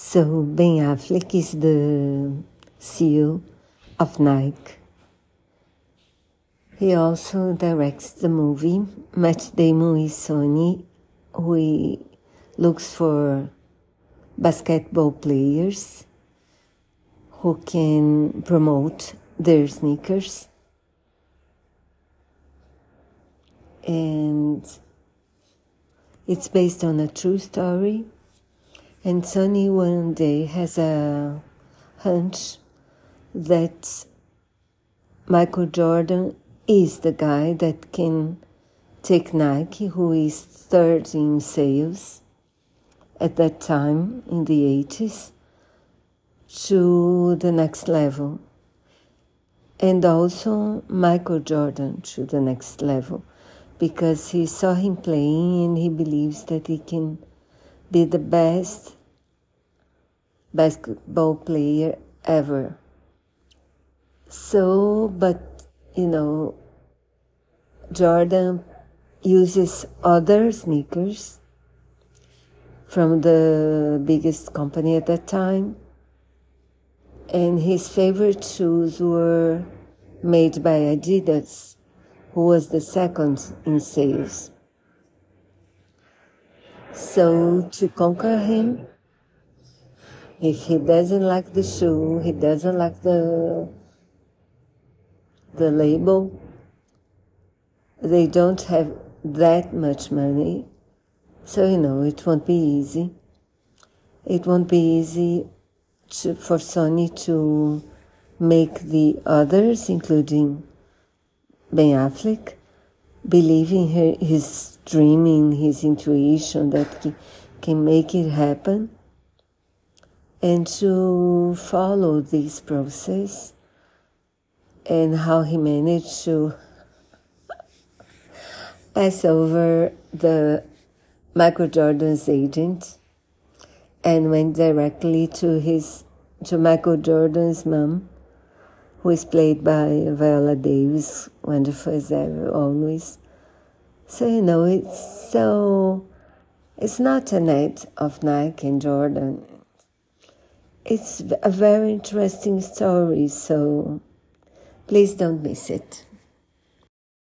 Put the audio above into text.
So Ben Affleck is the CEO of Nike. He also directs the movie. Matt Damon is Sonny, who looks for basketball players who can promote their sneakers. And it's based on a true story. And Sonny one day has a hunch that Michael Jordan is the guy that can take Nike, who is third in sales at that time in the 80s, to the next level. And also Michael Jordan to the next level because he saw him playing and he believes that he can be the best basketball player ever. So, but you know, Jordan uses other sneakers from the biggest company at that time. And his favorite shoes were made by Adidas, who was the second in sales. So to conquer him, if he doesn't like the shoe, he doesn't like the the label. They don't have that much money. So, you know, it won't be easy. It won't be easy to, for Sonny to make the others, including Ben Affleck, believe in her, his dreaming, his intuition that he can make it happen, and to follow this process and how he managed to pass over the Michael Jordan's agent and went directly to his to Michael Jordan's mom, who is played by Viola Davis, wonderful as ever, always. So you know, it's so it's not a night of Nike and Jordan. It's a very interesting story. So Please don't miss it.